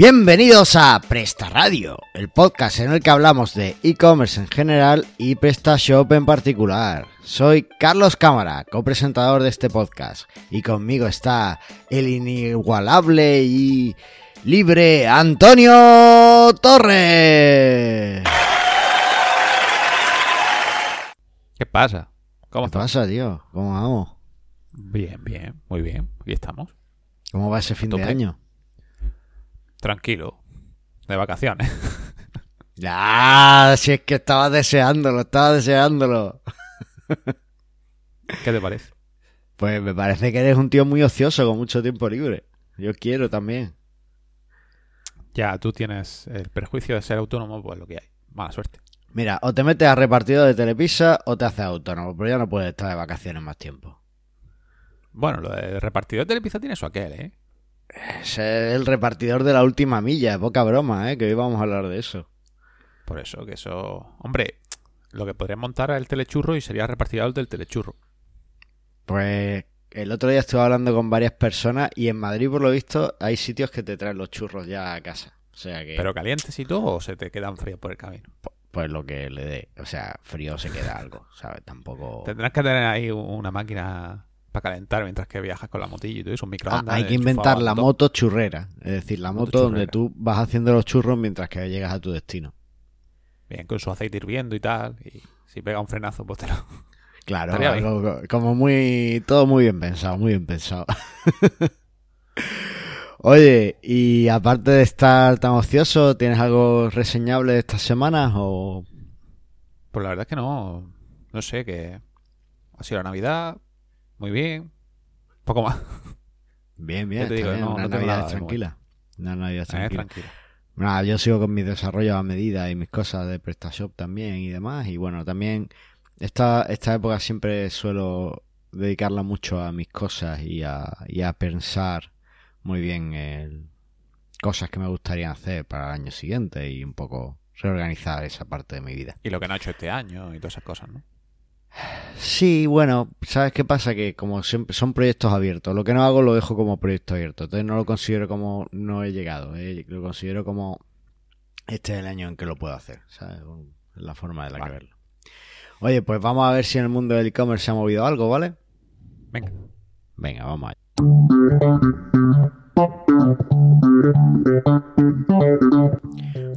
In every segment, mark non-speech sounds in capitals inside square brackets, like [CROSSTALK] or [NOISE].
Bienvenidos a Presta Radio, el podcast en el que hablamos de e-commerce en general y PrestaShop en particular. Soy Carlos Cámara, copresentador de este podcast, y conmigo está el inigualable y libre Antonio Torres. ¿Qué pasa? ¿Cómo ¿Qué estás? pasa, tío? ¿Cómo vamos? Bien, bien, muy bien. Aquí estamos. ¿Cómo va ese fin de año? Tranquilo. De vacaciones. [LAUGHS] Ya, si es que estaba deseándolo, estaba deseándolo. [LAUGHS] ¿Qué te parece? Pues me parece que eres un tío muy ocioso con mucho tiempo libre. Yo quiero también. Ya, tú tienes el perjuicio de ser autónomo, pues lo que hay. Mala suerte. Mira, o te metes a repartido de Telepizza o te haces autónomo, pero ya no puedes estar de vacaciones más tiempo. Bueno, lo de repartidor de Telepizza tiene su aquel, ¿eh? Es el repartidor de la última milla, poca broma, ¿eh? Que hoy vamos a hablar de eso. Por eso, que eso... Hombre, lo que podrías montar es el telechurro y sería repartidor del telechurro. Pues el otro día estuve hablando con varias personas y en Madrid, por lo visto, hay sitios que te traen los churros ya a casa. O sea que, ¿Pero calientes y todo o se te quedan fríos por el camino? pues lo que le dé. O sea, frío se queda algo, ¿sabes? Tampoco... Tendrás que tener ahí una máquina para calentar mientras que viajas con la motillo y todo eso, un Ah, microondas. hay que inventar la moto churrera. Es decir, la moto, Moto donde tú vas haciendo los churros mientras que llegas a tu destino. Bien, con su aceite hirviendo y tal. Y si pega un frenazo, pues te lo... Claro, algo como muy. Todo muy bien pensado, muy bien pensado. [LAUGHS] Oye, y aparte de estar tan ocioso, ¿tienes algo reseñable de estas semanas? O. Pues la verdad es que no. No sé, que ha sido la Navidad. Muy bien. Poco más. Bien, bien, te está digo, bien, no- una no Navidad tranquila. Una Navidad Eh, tranquila. tranquilo. Nada, yo sigo con mis desarrollos a medida y mis cosas de PrestaShop también y demás. Y bueno, también esta, esta época siempre suelo dedicarla mucho a mis cosas y a, y a pensar muy bien el- cosas que me gustaría hacer para el año siguiente y un poco reorganizar esa parte de mi vida. Y lo que no ha hecho este año y todas esas cosas, ¿no? Sí, bueno, ¿sabes qué pasa? Que como siempre son proyectos abiertos, lo que no hago lo dejo como proyecto abierto, entonces no lo considero como no he llegado, eh, lo considero como este es el año en que lo puedo hacer, ¿sabes? La forma de la que verlo. Oye, pues vamos a ver si en el mundo del e-commerce se ha movido algo, ¿vale? Venga. Venga, vamos allá.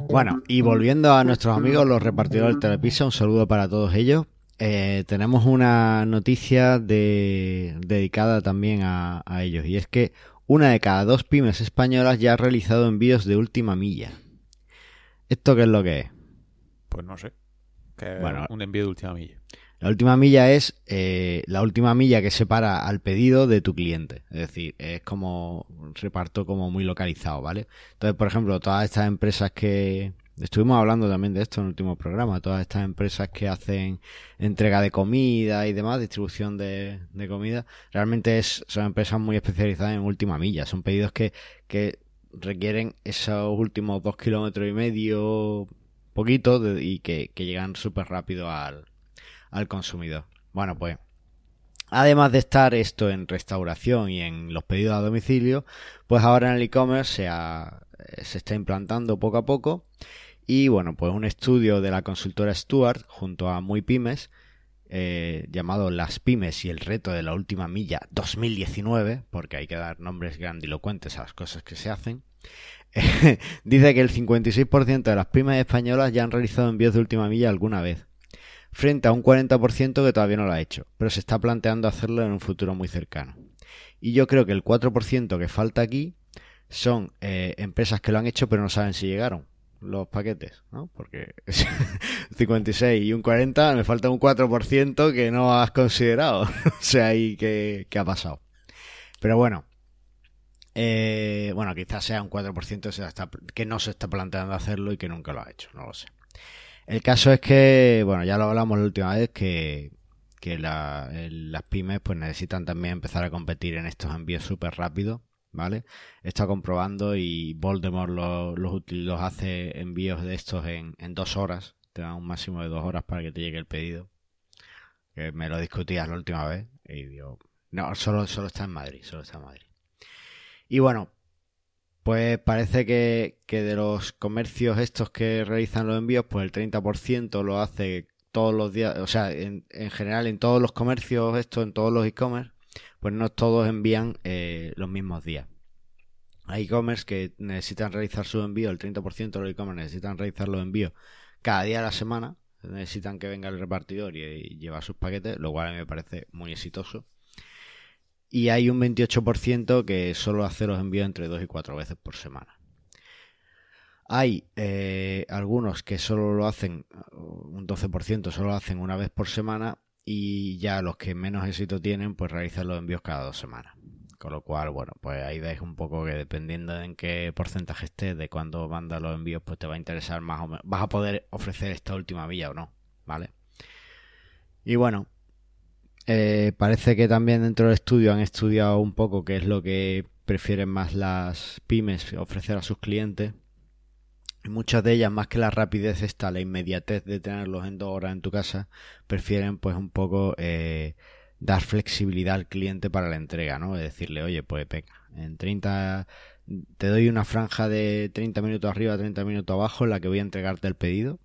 Bueno, y volviendo a nuestros amigos, los repartidores del Telepizza, un saludo para todos ellos. Eh, tenemos una noticia de- dedicada también a, a ellos, y es que una de cada dos pymes españolas ya ha realizado envíos de última milla. ¿Esto qué es lo que es? Pues no sé. Que Bueno. un envío de última milla. La última milla es eh, la última milla que separa al pedido de tu cliente. Es decir, es como un reparto como muy localizado, ¿vale? Entonces, por ejemplo, todas estas empresas que... Estuvimos hablando también de esto en el último programa. Todas estas empresas que hacen entrega de comida y demás, distribución de, comida, realmente es, son empresas muy especializadas en última milla. Son pedidos que, que requieren esos últimos dos kilómetros y medio, poquito, y que, que llegan súper rápido al, al consumidor. Bueno, pues además de estar esto en restauración y en los pedidos a domicilio, pues ahora en el e-commerce se, se está implantando poco a poco y bueno, pues un estudio de la consultora Stuart junto a Muy Pymes eh, llamado Las Pymes y el reto de la última milla 2019, porque hay que dar nombres grandilocuentes a las cosas que se hacen, [LAUGHS] dice que el 56% de las pymes españolas ya han realizado envíos de última milla alguna vez frente a un 40% que todavía no lo ha hecho, pero se está planteando hacerlo en un futuro muy cercano. Y yo creo que el 4% que falta aquí son eh, empresas que lo han hecho pero no saben si llegaron los paquetes, ¿no? Porque [LAUGHS] 56 y un 40, me falta un 4% que no has considerado. [LAUGHS] o sea, ahí que, que ha pasado. Pero bueno, eh, bueno, quizás sea un 4% que, no se está planteando hacerlo y que nunca lo ha hecho, no lo sé. El caso es que, bueno, ya lo hablamos la última vez, que, que las pymes pues necesitan también empezar a competir en estos envíos súper rápidos, ¿vale? Estado comprobando y Voldemort lo- los, hace envíos de estos en, dos horas. Te dan un máximo de dos horas para que te llegue el pedido. Que me lo discutías la última vez y digo, no, solo, solo está en Madrid, solo está en Madrid. Y bueno, Pues parece que, que de los comercios estos que realizan los envíos, pues el 30% lo hace todos los días, o sea, en, en general en todos los comercios estos, en todos los e-commerce, pues no todos envían eh, los mismos días. Hay e-commerce que necesitan realizar su envío, el 30% de los e-commerce necesitan realizar los envíos cada día de la semana, necesitan que venga el repartidor y, y lleva sus paquetes, lo cual me parece muy exitoso. Y hay un 28% que solo hace los envíos entre 2 y 4 veces por semana. Hay eh, algunos que solo lo hacen, un 12% solo lo hacen una vez por semana y ya los que menos éxito tienen pues realizan los envíos cada dos semanas. Con lo cual, bueno, pues ahí veis un poco que dependiendo de en qué porcentaje estés, de cuándo mandas los envíos, pues te va a interesar más o menos. Vas a poder ofrecer esta última villa o no, ¿vale? Y bueno, eh, parece que también dentro del estudio han estudiado un poco qué es lo que prefieren más las pymes ofrecer a sus clientes. Muchas de ellas, más que la rapidez esta, la inmediatez de tenerlos en dos horas en tu casa, prefieren pues un poco eh, dar flexibilidad al cliente para la entrega, ¿no? De decirle, oye, pues venga, en 30 te doy una franja de 30 minutos arriba, 30 minutos abajo en la que voy a entregarte el pedido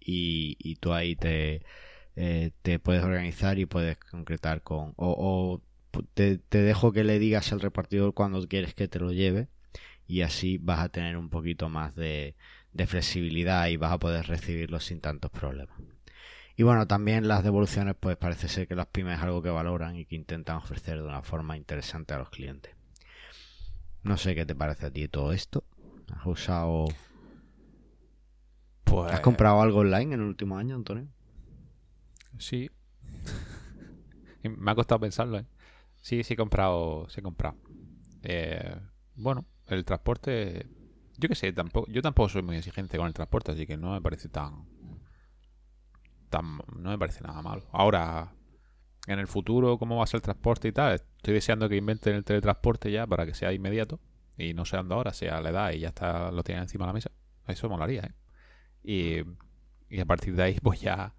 y, y tú ahí te, eh, te puedes organizar y puedes concretar con... O, o te, te, dejo que le digas al repartidor cuando quieres que te lo lleve y así vas a tener un poquito más de, de flexibilidad y vas a poder recibirlo sin tantos problemas. Y bueno, también las devoluciones, pues parece ser que las pymes es algo que valoran y que intentan ofrecer de una forma interesante a los clientes. No sé qué te parece a ti todo esto. ¿Has usado... Pues... ¿Has comprado algo online en el último año, Antonio? Sí. [LAUGHS] Me ha costado pensarlo, ¿eh? Sí, sí he comprado. Sí he comprado. Eh, bueno, el transporte. Yo qué sé, tampoco, yo tampoco soy muy exigente con el transporte, así que no me parece tan. tan no me parece nada malo. Ahora, en el futuro, cómo va a ser el transporte y tal, estoy deseando que inventen el teletransporte ya para que sea inmediato y no sea ando ahora, sea la edad y ya está lo tienen encima de la mesa. Eso molaría, ¿eh? Y, y a partir de ahí, [LAUGHS] pues ya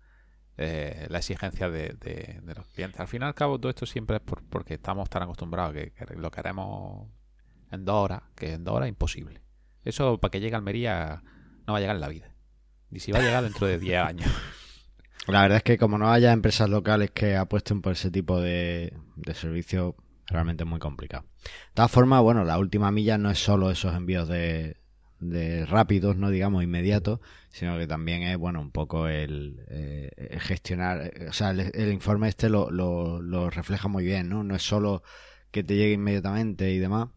eh, la exigencia de, los clientes. Al fin y al cabo, todo esto siempre es por, porque estamos tan acostumbrados que, que, lo queremos en dos horas, que en dos horas imposible. Eso para que llegue a Almería no va a llegar en la vida. Y si va a llegar dentro de 10 años. [LAUGHS] La verdad es que como no haya empresas locales que apuesten por ese tipo de, de servicio, realmente es muy complicado. De todas formas, bueno, la última milla no es solo esos envíos de, de rápidos, no digamos inmediatos, sino que también es, bueno, un poco el, eh, el gestionar, o sea, el, el informe este lo, lo, lo, refleja muy bien, ¿no? No es solo que te llegue inmediatamente y demás,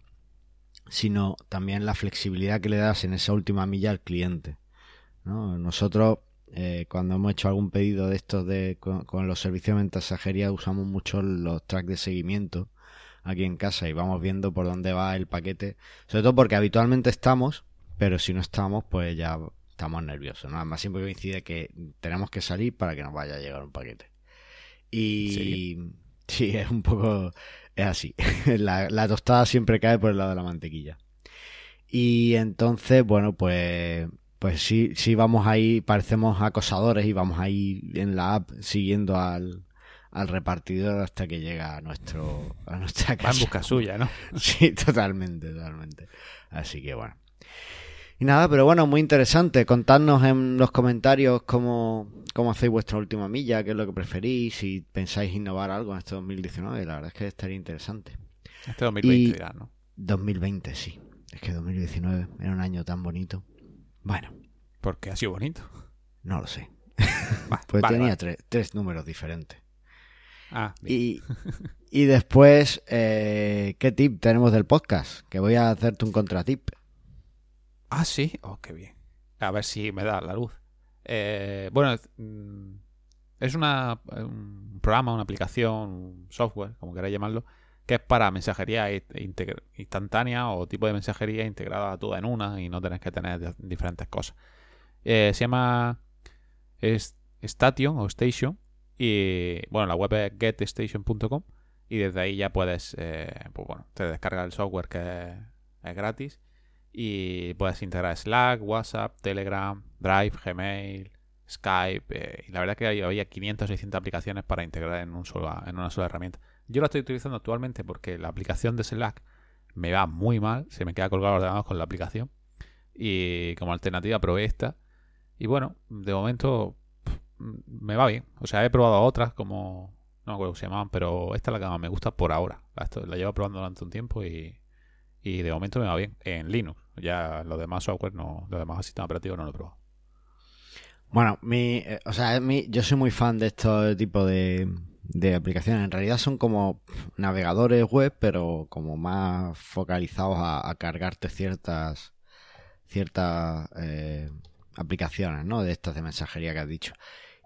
sino también la flexibilidad que le das en esa última milla al cliente, ¿no? Nosotros, eh, cuando hemos hecho algún pedido de estos de, con, con los servicios de mensajería, usamos mucho los tracks de seguimiento aquí en casa y vamos viendo por dónde va el paquete, sobre todo porque habitualmente estamos pero si no estamos, pues ya estamos nerviosos, ¿no? Además siempre coincide que tenemos que salir para que nos vaya a llegar un paquete. Y ¿Sí? [LAUGHS] sí, es un poco, es así. [LAUGHS] la, la, tostada siempre cae por el lado de la mantequilla. Y entonces, bueno, pues, pues sí, sí vamos ahí, parecemos acosadores y vamos ahí en la app siguiendo al, al repartidor hasta que llega a nuestro a nuestra casa. Va en busca suya, ¿no? [LAUGHS] sí, totalmente, totalmente. Así que bueno. Y nada, pero bueno, muy interesante. Contadnos en los comentarios cómo, cómo hacéis vuestra última milla, qué es lo que preferís, si pensáis innovar algo en este 2019. La verdad es que estaría interesante. Este 2020 dirás, ¿no? 2020, sí. Es que 2019 era un año tan bonito. Bueno. ¿Por qué ha sido bonito? No lo sé. [LAUGHS] Va, [LAUGHS] pues vale, tenía vale. Tres, tres, números diferentes. Ah, y, [LAUGHS] y después, eh, ¿qué tip tenemos del podcast? Que voy a hacerte un contratip. Ah, sí. Oh, qué bien. A ver si me da la luz. Eh, bueno, mm, es una, un programa, una aplicación, un software, como queráis llamarlo, que es para mensajería instantánea o tipo de mensajería integrada toda en una y no tenés que tener diferentes cosas. Eh, se llama Station o Station y bueno, la web es getstation.com y desde ahí ya puedes, eh, pues bueno, te descarga el software que es gratis y puedes integrar Slack, WhatsApp, Telegram, Drive, Gmail, Skype. Eh, y la verdad que había 500 600 aplicaciones para integrar en, un en una sola herramienta. Yo la estoy utilizando actualmente porque la aplicación de Slack me va muy mal, se me queda colgado el ordenador con la aplicación. Y como alternativa probé esta. Y bueno, de momento me va bien. O sea, he probado otras como... No me acuerdo cómo se llamaban, pero esta es la que más me gusta por ahora. La, la llevo probando durante un tiempo y, y de momento me va bien. En Linux. Ya los demás software, no, los demás sistemas operativos no lo he probado. Bueno, mi, eh, o sea, yo soy muy fan de estos tipos de, de aplicaciones. En realidad son como navegadores web, pero como más focalizados a, cargarte ciertas ciertas eh, aplicaciones, ¿no? De estas de mensajería que has dicho.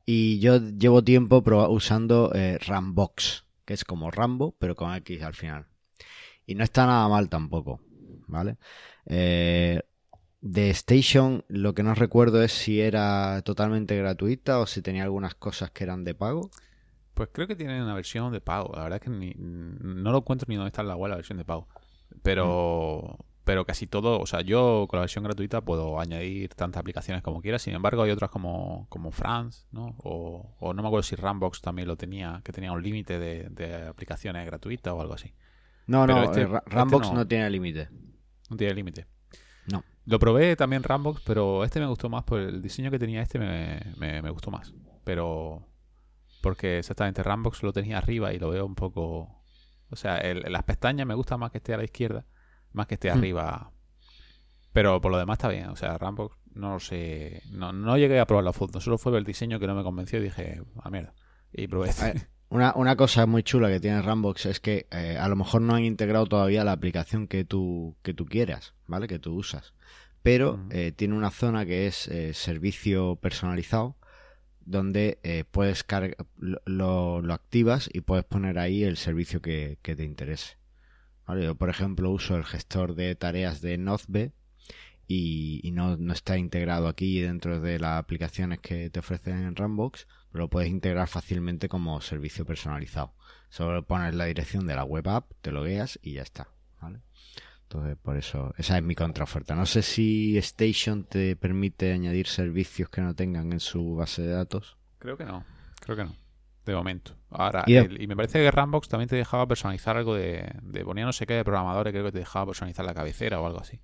Y yo llevo tiempo usando eh, Rambox, que es como Rambo, pero con X al final. Y no está nada mal tampoco, ¿vale? Eh, de Station, lo que no recuerdo es si era totalmente gratuita o si tenía algunas cosas que eran de pago. Pues creo que tiene una versión de pago. La verdad es que no lo encuentro ni dónde está en la web la versión de pago. Pero, mm. pero casi todo, o sea, yo con la versión gratuita puedo añadir tantas aplicaciones como quiera. Sin embargo, hay otras como, como France, ¿no? O, no me acuerdo si Rambox también lo tenía, que tenía un límite de, aplicaciones gratuitas o algo así. No, no, este, eh, Rambox este no, tiene límite. No tiene límite. No. Lo probé también Rambox, pero este me gustó más por el diseño que tenía este me, me gustó más. Pero porque exactamente Rambox lo tenía arriba y lo veo un poco... O sea, las pestañas me gusta más que esté a la izquierda, más que esté hmm. arriba. Pero por lo demás está bien. O sea, Rambox no lo sé... No, no llegué a probar la foto. Solo fue el diseño que no me convenció y dije, a ah, mierda. Y probé este. Una, una, cosa muy chula que tiene Rambox es que eh, a lo mejor no han integrado todavía la aplicación que tú, que tú quieras, ¿vale? Que tú usas. Pero eh, tiene una zona que es eh, servicio personalizado donde puedes lo, lo, activas y puedes poner ahí el servicio que, te interese. Yo, por ejemplo, uso el gestor de tareas de Nozbe y, no, está integrado aquí dentro de las aplicaciones que te ofrecen en Rambox, pero lo puedes integrar fácilmente como servicio personalizado. Solo pones la dirección de la web app, te lo veas y ya está. ¿vale? Entonces, por eso, esa es mi contraoferta. No sé si Station te permite añadir servicios que no tengan en su base de datos. Creo que no, creo que no. De momento. Ahora, y, me parece que Rambox también te dejaba personalizar algo de, de ponía no sé qué de programadores, creo que te dejaba personalizar la cabecera o algo así.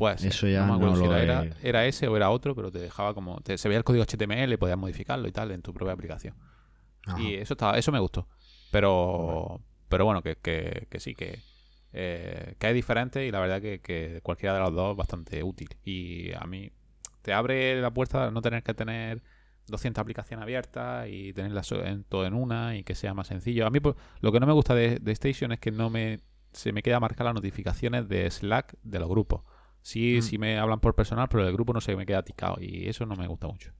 Pues eso ya no, me acuerdo si era, era, ese o era otro, pero te dejaba como te, se veía el código HTML, podías modificarlo y tal en tu propia aplicación. Y eso estaba, eso me gustó. Pero pero bueno, que, que, que sí que eh, que es diferente y la verdad que, cualquiera de los dos es bastante útil. Y a mí te abre la puerta a no tener que tener 200 aplicaciones abiertas y tenerlas en, todo en una y que sea más sencillo. A mí pues, lo que no me gusta de, Station es que no me se me queda marcar las notificaciones de Slack de los grupos. Sí, mm. sí me hablan por personal, pero el grupo no se me queda ticado y eso no me gusta mucho.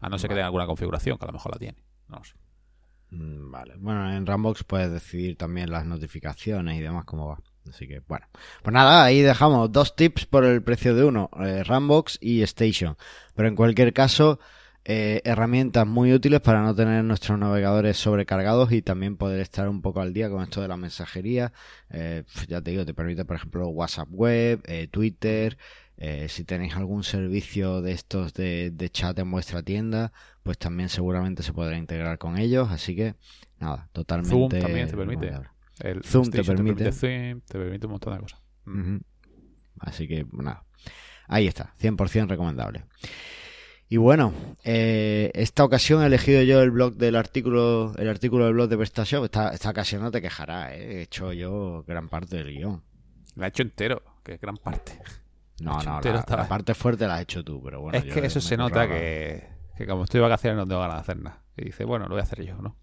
A no ser que tenga alguna configuración, que a lo mejor la tiene. No lo sé. Mm, vale. Bueno, en Rambox puedes decidir también las notificaciones y demás cómo va. Así que, bueno. Pues nada, ahí dejamos dos tips por el precio de uno, eh, Rambox y Station. Pero en cualquier caso, eh, herramientas muy útiles para no tener nuestros navegadores sobrecargados y también poder estar un poco al día con esto de la mensajería. Eh, ya te digo, te permite, por ejemplo, WhatsApp Web, Twitter. si tenéis algún servicio de estos de, chat en vuestra tienda, pues también seguramente se podrá integrar con ellos. Así que, nada, totalmente. Zoom también te permite. El Zoom te permite. te permite. un montón de cosas. Así que, nada. Ahí está, 100% recomendable. Y bueno, eh, esta ocasión he elegido yo el blog del artículo, el artículo del blog de PrestaShop. Esta, esta ocasión no te quejarás, ¿eh? he hecho yo gran parte del guion. La he hecho entero, que es gran parte. No, no, la, parte fuerte la has hecho tú, pero bueno. Es que eso se nota que, que, como estoy de vacaciones no tengo ganas de hacer nada. Y dice, bueno, lo voy a hacer yo, ¿no?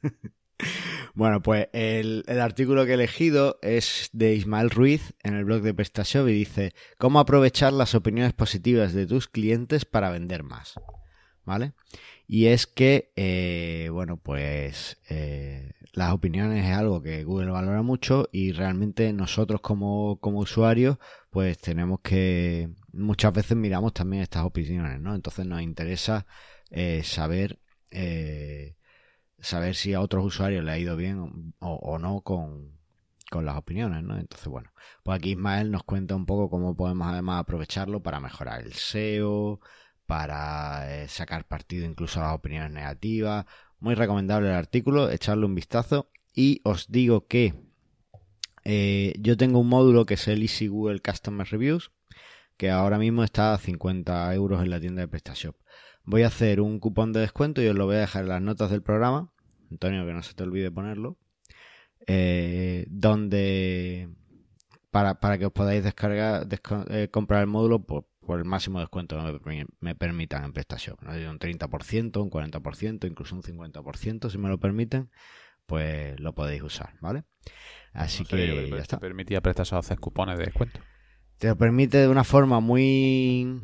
[LAUGHS] [LAUGHS] Bueno, pues el, artículo que he elegido es de Ismael Ruiz en el blog de PrestaShop y dice cómo aprovechar las opiniones positivas de tus clientes para vender más. ¿Vale? Y es que, eh, bueno, pues eh, las opiniones es algo que Google valora mucho y realmente nosotros como, como usuarios, pues tenemos que, muchas veces miramos también estas opiniones, ¿no? Entonces nos interesa eh, saber saber si a otros usuarios le ha ido bien o, no con, las opiniones, ¿no? Entonces, bueno, pues aquí Ismael nos cuenta un poco cómo podemos además aprovecharlo para mejorar el SEO, para eh, sacar partido incluso a las opiniones negativas. Muy recomendable el artículo, echarle un vistazo. Y os digo que Eh, yo tengo un módulo que es el Easy Google Customer Reviews, que ahora mismo está a 50 euros en la tienda de PrestaShop. Voy a hacer un cupón de descuento y os lo voy a dejar en las notas del programa. Antonio, que no se te olvide ponerlo. Eh, donde para, para, que os podáis descargar, eh, comprar el módulo por, por, el máximo descuento que me, me permitan en PrestaShop. ¿no? Un 30%, un 40%, incluso un 50%, si me lo permiten, pues lo podéis usar, ¿vale? Así No que ya te está. permitía PrestaShop hacer cupones de descuento. Te lo permite de una forma muy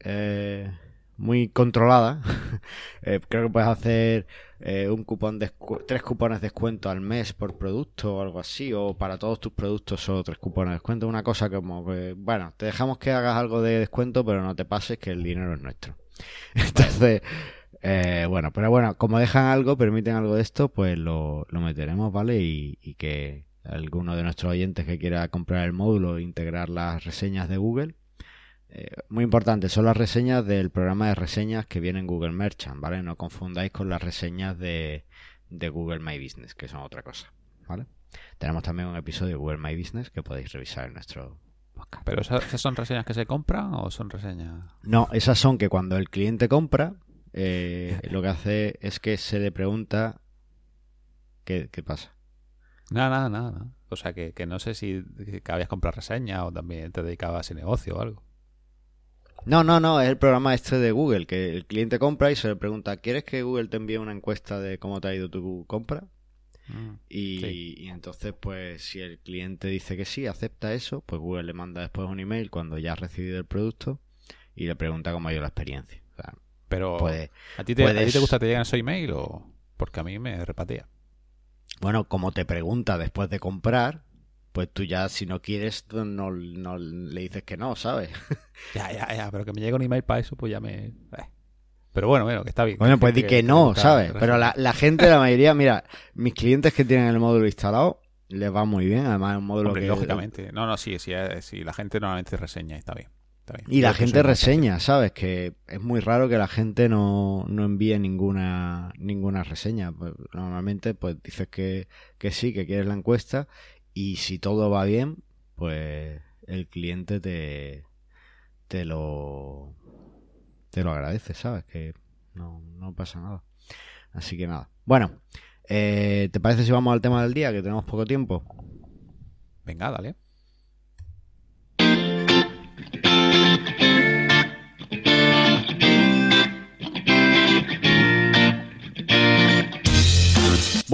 eh, muy controlada. [LAUGHS] Eh, creo que puedes hacer eh, un cupón de tres cupones de descuento al mes por producto o algo así, o para todos tus productos solo tres cupones de descuento. Una cosa como que, bueno, te dejamos que hagas algo de descuento, pero no te pases que el dinero es nuestro. [LAUGHS] Entonces, eh, bueno, pero bueno, como dejan algo, permiten algo de esto, pues lo, lo meteremos, ¿vale? Y, que alguno de nuestros oyentes que quiera comprar el módulo e integrar las reseñas de Google. Eh, muy importante, son las reseñas del programa de reseñas que viene en Google Merchant, ¿vale? No confundáis con las reseñas de, de Google My Business, que son otra cosa, ¿vale? Tenemos también un episodio de Google My Business que podéis revisar en nuestro podcast. ¿Pero esas, son reseñas que se compran o son reseñas...? No, esas son que cuando el cliente compra, eh, lo que hace es que se le pregunta qué, qué pasa. Nada, nada, nada. nada. O sea, que, que no sé si que habías comprado reseñas o también te dedicabas a ese negocio o algo. No, no, no, es el programa este de Google, que el cliente compra y se le pregunta, ¿quieres que Google te envíe una encuesta de cómo te ha ido tu compra? Mm, Y, Sí. y entonces, pues, si el cliente dice que sí, acepta eso, pues Google le manda después un email cuando ya ha recibido el producto y le pregunta cómo ha ido la experiencia. O sea, Pero, puede- ¿a, ti te, ¿a ti te gusta que te lleguen esos email o...? Porque a mí me repatea. bueno, como te pregunta después de comprar, pues tú ya, si no quieres, no, no le dices que no, ¿sabes? [LAUGHS] Ya, ya, ya, pero que me llegue un email para eso, pues ya me... eh. Pero bueno, bueno, que está bien. Bueno, pues di que no, gusta ¿sabes? Pero la, la gente, la mayoría, mira, mis clientes que tienen el módulo instalado, les va muy bien, además es un módulo Hombre, que... lógicamente. No, no, sí, sí, eh, sí, la gente normalmente reseña, está bien. está bien. Y la Yo gente reseña, ¿sabes? Que es muy raro que la gente no, no envíe ninguna ninguna reseña. Pues, normalmente, pues dices que, que sí, que quieres la encuesta y si todo va bien, pues el cliente te, te lo te lo agradece, ¿sabes? Que no, no pasa nada. Así que nada. Bueno, eh, ¿te parece si vamos al tema del día? Que tenemos poco tiempo. Venga, dale.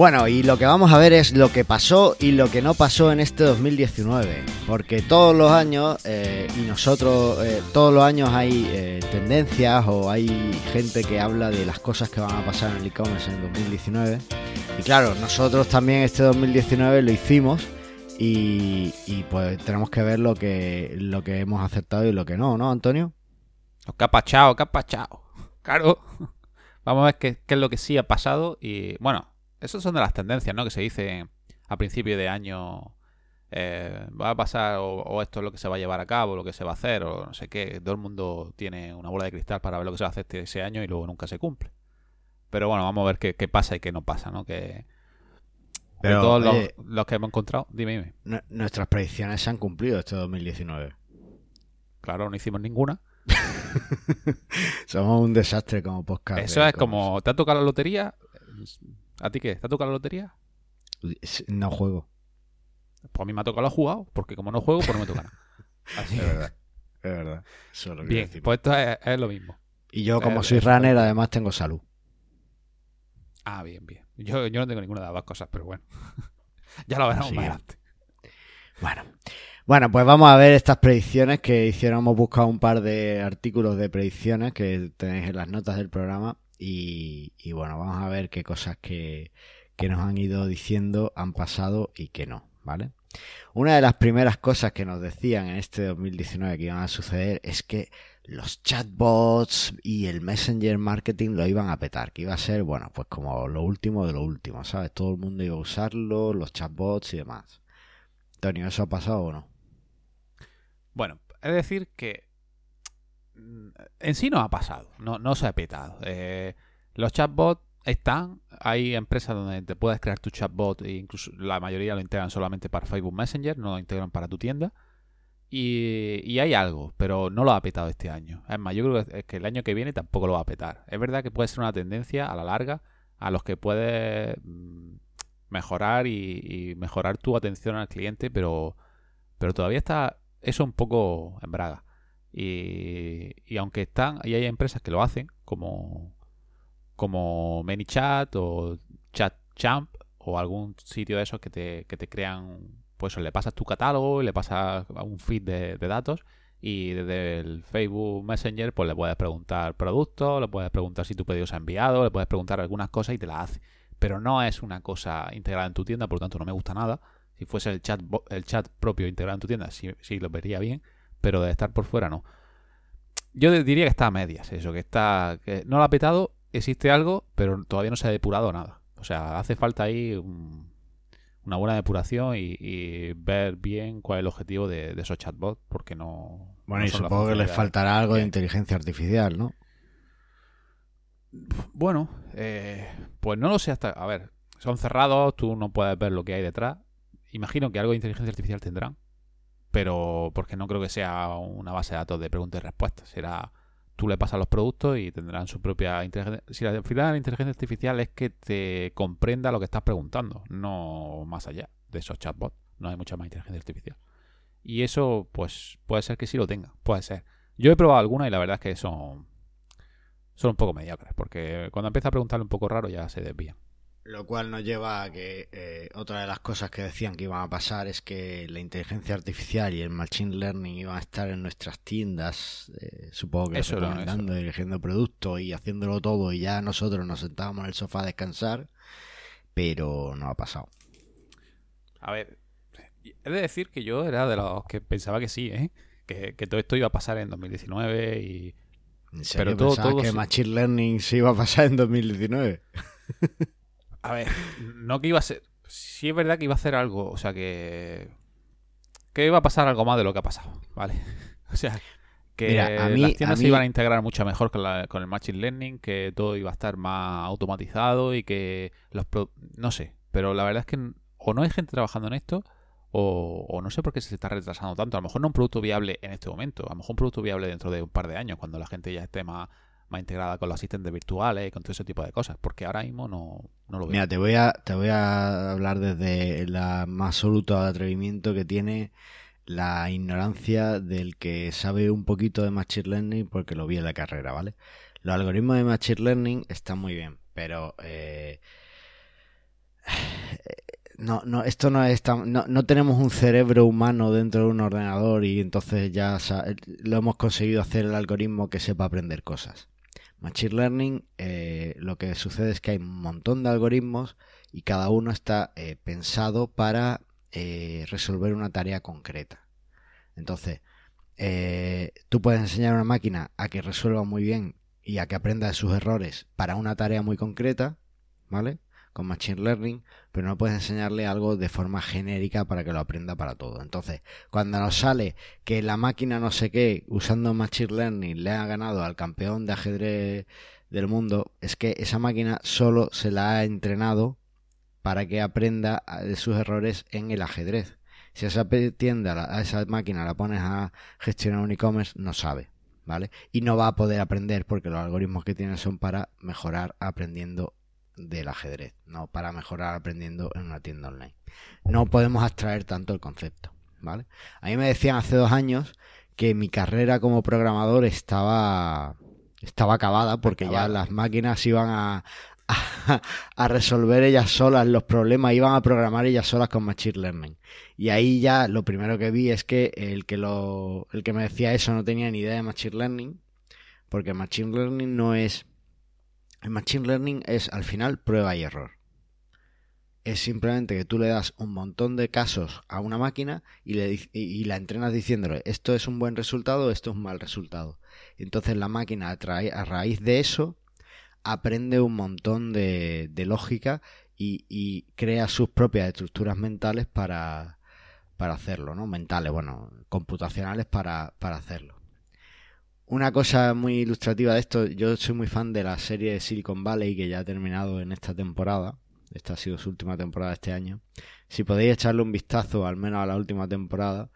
Bueno, y lo que vamos a ver es lo que pasó y lo que no pasó en este 2019. Porque todos los años, eh, y nosotros, eh, todos los años hay eh, tendencias o hay gente que habla de las cosas que van a pasar en el e-commerce en 2019. Y claro, nosotros también este 2019 lo hicimos y, y, pues tenemos que ver lo que, lo que hemos aceptado y lo que no, ¿no, Antonio? ¿Qué ha pachado? ¿Qué ha pachado? Claro. [LAUGHS] Vamos a ver qué es lo que sí ha pasado y, bueno, esas son de las tendencias, ¿no? Que se dice a principio de año eh, va a pasar o, o esto es lo que se va a llevar a cabo, lo que se va a hacer o no sé qué. Todo el mundo tiene una bola de cristal para ver lo que se va a hacer este- ese año y luego nunca se cumple. Pero bueno, vamos a ver qué, qué pasa y qué no pasa, ¿no? Que, Pero, todos los, oye- los que hemos encontrado, dime, dime. Nu- Nuestras predicciones se han cumplido este 2019. Claro, no hicimos ninguna. [LAUGHS] Somos un desastre como podcast. Eso es como, ¿te ha tocado la lotería? ¿A ti qué? ¿Te ha tocado la lotería? No juego, Pues a mí me ha tocado la jugado, porque como no juego, pues no me toca nada. Así [LAUGHS] es verdad. Es verdad. Eso es lo que Bien, pues esto es, es lo mismo. y yo, como soy runner, además tengo salud. Ah, bien, bien. Yo, yo no tengo ninguna de las dos cosas, pero bueno. [LAUGHS] ya lo veremos Sí. más adelante. Bueno. Bueno, pues vamos a ver estas predicciones que hicieron. Hemos buscado un par de artículos de predicciones que tenéis en las notas del programa. Y, bueno, vamos a ver qué cosas que, que nos han ido diciendo han pasado y que no, ¿vale? Una de las primeras cosas que nos decían en este 2019 que iban a suceder es que los chatbots y el messenger marketing lo iban a petar, que iba a ser, bueno, pues como lo último de lo último, ¿sabes? Todo el mundo iba a usarlo, los chatbots y demás. Antonio, ¿eso ha pasado o no? Bueno, es decir que en sí no ha pasado, no, no se ha petado. Eh, los chatbots están, hay empresas donde te puedes crear tu chatbot e incluso la mayoría lo integran solamente para Facebook Messenger, no lo integran para tu tienda. Y, hay algo, pero no lo ha petado este año. Es más, yo creo que, el año que viene tampoco lo va a petar. Es verdad que puede ser una tendencia a la larga a los que puedes mm, mejorar y, mejorar tu atención al cliente, pero, pero todavía está eso un poco en braga. Y, aunque están, y hay empresas que lo hacen, como, como ManyChat o ChatChamp o algún sitio de esos que te, que te crean, pues le pasas tu catálogo y le pasas un feed de, datos y desde el Facebook Messenger pues le puedes preguntar productos, le puedes preguntar si tu pedido se ha enviado, le puedes preguntar algunas cosas y te las hace. Pero no es una cosa integrada en tu tienda, por lo tanto no me gusta nada. Si fuese el chat, el chat propio integrado en tu tienda, sí, sí lo vería bien, pero de estar por fuera no. Yo diría que está a medias, eso, que está. que no lo ha petado, existe algo, pero todavía no se ha depurado nada. O sea, hace falta ahí una buena depuración y, ver bien cuál es el objetivo de, esos chatbots, porque no. Bueno, y supongo que les faltará algo de inteligencia artificial, ¿no? Bueno, eh, pues no lo sé hasta. A ver, son cerrados, tú no puedes ver lo que hay detrás. Imagino que algo de inteligencia artificial tendrán, pero porque no creo que sea una base de datos de preguntas y respuestas. Será tú le pasas los productos y tendrán su propia inteligencia. Si la, la inteligencia artificial es que te comprenda lo que estás preguntando, no más allá de esos chatbots. No hay mucha más inteligencia artificial. Y eso, pues, puede ser que sí lo tenga, puede ser. Yo he probado alguna y la verdad es que son, son un poco mediocres, porque cuando empieza a preguntarle un poco raro ya se desvían. Lo cual nos lleva a que eh, otra de las cosas que decían que iban a pasar es que la inteligencia artificial y el machine learning iban a estar en nuestras tiendas, eh, supongo que eso recomendando, dirigiendo productos y haciéndolo todo y ya nosotros nos sentábamos en el sofá a descansar, pero no ha pasado. A ver, he de decir que yo era de los que pensaba que sí, ¿eh? que, todo esto iba a pasar en 2019 y... pero todo, todo que Machine Learning se iba a pasar en 2019? [LAUGHS] A ver, no que iba a ser. Sí es verdad que iba a hacer algo, o sea que. Que iba a pasar algo más de lo que ha pasado, ¿vale? [LAUGHS] O sea, que las tiendas se iban a integrar mucho mejor con, con el Machine Learning, que todo iba a estar más automatizado y que los. No sé, pero la verdad es que o no hay gente trabajando en esto. O, o, no sé por qué se está retrasando tanto. A lo mejor no un producto viable en este momento, a lo mejor un producto viable dentro de un par de años, cuando la gente ya esté más, más integrada con los asistentes virtuales y con todo ese tipo de cosas, porque ahora mismo no, no lo veo. Mira, te voy a, te voy a hablar desde el más absoluto atrevimiento que tiene la ignorancia del que sabe un poquito de Machine Learning porque lo vi en la carrera, ¿vale? Los algoritmos de Machine Learning están muy bien, pero eh, no, no, esto no es no, no, tenemos un cerebro humano dentro de un ordenador y entonces ya lo hemos conseguido hacer el algoritmo que sepa aprender cosas. Machine Learning, eh, lo que sucede es que hay un montón de algoritmos y cada uno está eh, pensado para eh, resolver una tarea concreta. Entonces, tú puedes enseñar a una máquina a que resuelva muy bien y a que aprenda de sus errores para una tarea muy concreta, ¿vale? Con Machine Learning, pero no puedes enseñarle algo de forma genérica para que lo aprenda para todo. Entonces, cuando nos sale que la máquina no sé qué, usando Machine Learning, le ha ganado al campeón de ajedrez del mundo, es que esa máquina solo se la ha entrenado para que aprenda de sus errores en el ajedrez. Si a esa tienda, a esa máquina la pones a gestionar un e-commerce, no sabe. ¿Vale? Y no va a poder aprender porque los algoritmos que tiene son para mejorar aprendiendo del ajedrez, no para mejorar aprendiendo en una tienda online. No podemos abstraer tanto el concepto, ¿vale? A mí me decían hace dos años que mi carrera como programador estaba estaba acabada porque ya las máquinas iban [LAUGHS] a, a, resolver ellas solas los problemas, iban a programar ellas solas con Machine Learning. Y ahí ya lo primero que vi es que el que lo el que me decía eso no tenía ni idea de Machine Learning, porque Machine Learning no es el Machine Learning es al final prueba y error. Es simplemente que tú le das un montón de casos a una máquina y, le, y, la entrenas diciéndole esto es un buen resultado, esto es un mal resultado. Entonces la máquina a raíz de eso aprende un montón de, lógica y, crea sus propias estructuras mentales para, hacerlo, ¿no? Mentales, bueno, computacionales para, para hacerlo una cosa muy ilustrativa de esto, yo soy muy fan de la serie de Silicon Valley que ya ha terminado en esta temporada. Esta ha sido su última temporada este año. Si podéis echarle un vistazo al menos a la última temporada,